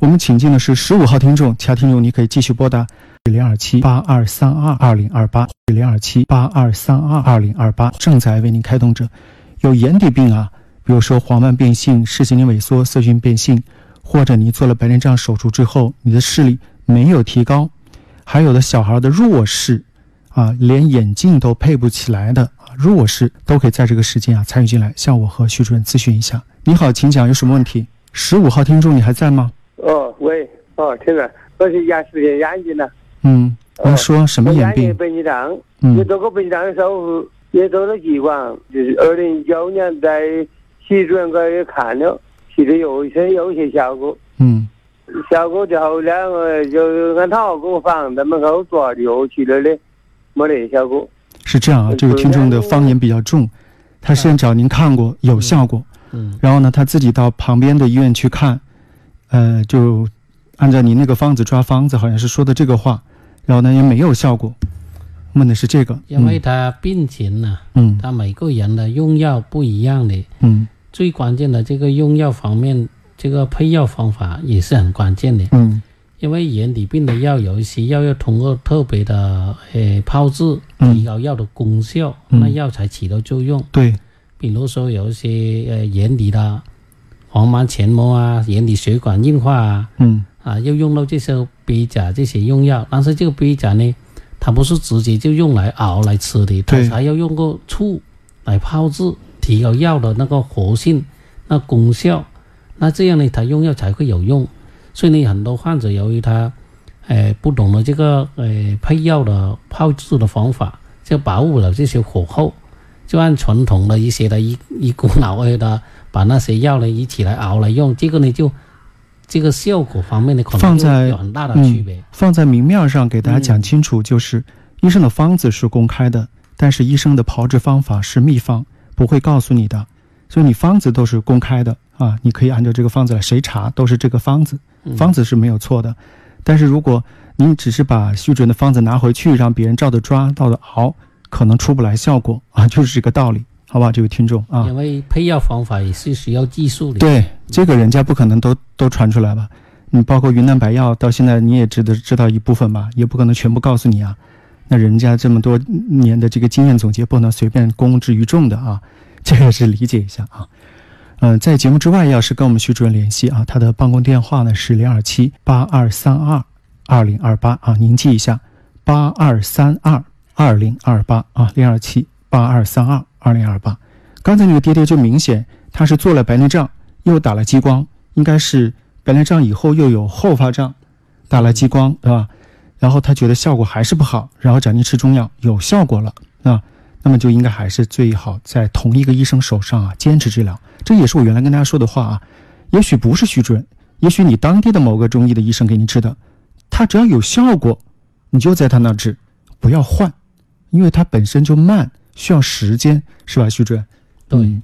我们请进的是十五号听众，其他听众你可以继续拨打零二七八二三二二零二八零二七八二三二二零二八，正在为您开通着。有眼底病啊，比如说黄斑变性、视神经萎缩、色逊变性，或者你做了白内障手术之后，你的视力没有提高，还有的小孩的弱视，啊，连眼镜都配不起来的啊，弱视都可以在这个时间啊参与进来，向我和徐主任咨询一下。你好，请讲，有什么问题？十五号听众，你还在吗？哦，听着，我是眼视的眼睛呢。嗯，您说什么眼病？白内障，嗯也做过白内障的手术，也做了激光，就是二零一九年在徐主任那儿也看了，其实有一些有一些效果，嗯效果之后两个就按他给我房在门口做又去了的，没得效果。是这样啊，这个听众的方言比较重，他先找您看过有效果，嗯然后呢，他自己到旁边的医院去看，呃，就按照你那个方子抓方子，好像是说的这个话，然后呢也没有效果，问的是这个，因为他病情呢、嗯。他每个人的用药不一样的，嗯。最关键的这个用药方面，这个配药方法也是很关键的。嗯。因为眼底病的药有一些药要通过特别的呃炮制，嗯。提高药的功效，嗯。那药才起到作用。对，比如说有一些呃眼底的黄斑前膜啊、眼底血管硬化啊，嗯啊，要用到这些鳖甲这些用药，但是这个鳖甲呢，它不是直接就用来熬来吃的，它还要用个醋来泡制，提高药的那个活性、那功效，那这样呢，它用药才会有用。所以呢，很多患者由于他，呃，不懂得这个呃配药的泡制的方法，就把握了这些火候，就按传统的一些的一一股脑儿的把那些药呢一起来熬来用，这个呢就这个效果方面的可能放在有很大的区别。放在明面上给大家讲清楚，就是医生的方子是公开的，但是医生的炮制方法是秘方，不会告诉你的，所以你方子都是公开的啊，你可以按照这个方子来，谁查都是这个方子，嗯方子是没有错的。但是如果你只是把徐主任的方子拿回去，让别人照着抓、照着熬，可能出不来效果啊，就是这个道理，好吧，这位听众啊因。为配药方法也是需要技术的。对，这个人家不可能都都传出来吧？你包括云南白药，到现在你也知道知道一部分吧，也不可能全部告诉你啊。那人家这么多年的这个经验总结，不能随便公之于众的啊，这个是理解一下啊。嗯、在节目之外，要是跟我们徐主任联系啊，他的办公电话呢是零二七八二三二二零二八啊，您记一下，八二三二二零二八啊，零二七八二三二二零二八。刚才那个爹爹就明显他是做了白内障，又打了激光，应该是白内障以后又有后发障，打了激光，对吧？然后他觉得效果还是不好，然后找您吃中药，有效果了啊，那么就应该还是最好在同一个医生手上啊坚持治疗。这也是我原来跟大家说的话啊，也许不是徐主任，也许你当地的某个中医的医生给你治的，他只要有效果，你就在他那儿治，不要换，因为他本身就慢，需要时间，是吧，徐主任？对嗯